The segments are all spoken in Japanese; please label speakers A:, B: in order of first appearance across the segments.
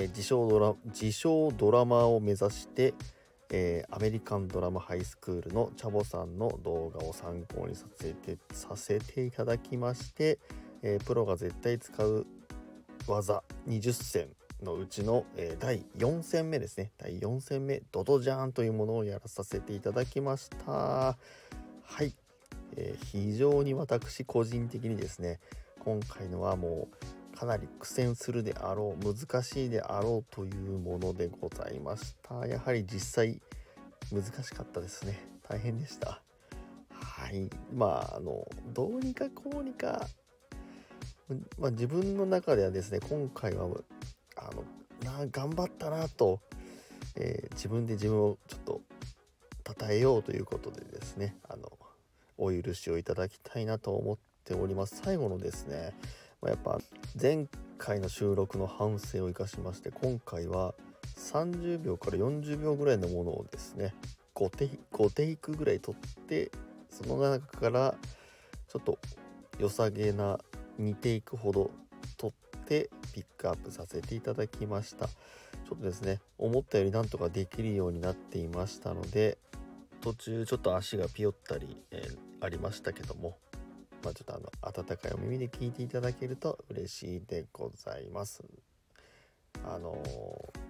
A: え、自称ドラ自称ドラマーを目指して、えーアメリカンドラマハイスクールのチャボさんの動画を参考にさせてさせていただきまして、えープロが絶対使う技20選のうちの、えー第4戦目ですね。第4戦目ドドジャーンというものをやらさせていただきました。はい、えー非常に私個人的にですね今回のはもうかなり苦戦するであろう難しいであろうというものでございました。やはり実際難しかったですね。大変でした。はい。まああのどうにかこうにかまあ、自分の中ではですね今回はあのな頑張ったなと、えー自分で自分をちょっと称えようということでですねあのお許しをいただきたいなと思っております。最後のですね、まあ、やっぱ前回の収録の反省を生かしまして今回は30秒から40秒ぐらいのものをですね5テイ5テイクぐらい撮ってその中からちょっと良さげな2テイクほど撮ってピックアップさせていただきました。ちょっとですね思ったよりなんとかできるようになっていましたので途中ちょっと足がピヨったり、えーありましたけどもまあちょっとあの温かいお耳で聞いていただけると嬉しいでございます。あのー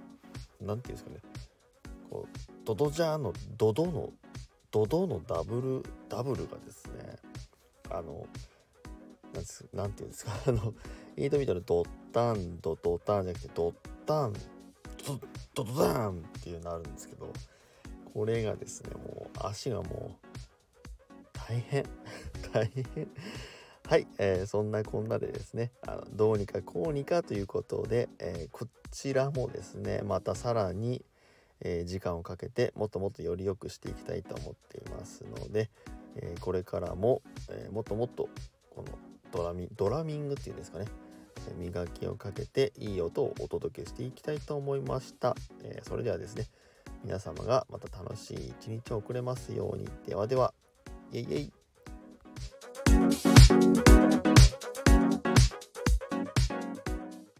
A: ていうんですかね。こうドドジャーのドドのドドのダブルダブルがですねあのなんなんていうんですか。あの8ビートでドッタンドドタンじゃなくてドッタンドドドダンっていうのあるんですけどこれがですねもう足がもう大変大変。はい、えーそんなこんなでですねあのどうにかこうにかということで、えーこちらもですねまたさらに、えー時間をかけてもっともっとより良くしていきたいと思っていますので、えこれからも、えもっともっとこのドラミドラミングっていうんですかね磨きをかけていい音をお届けしていきたいと思いました、えそれではですね皆様がまた楽しい一日を送れますように。ではではイエイイエイ。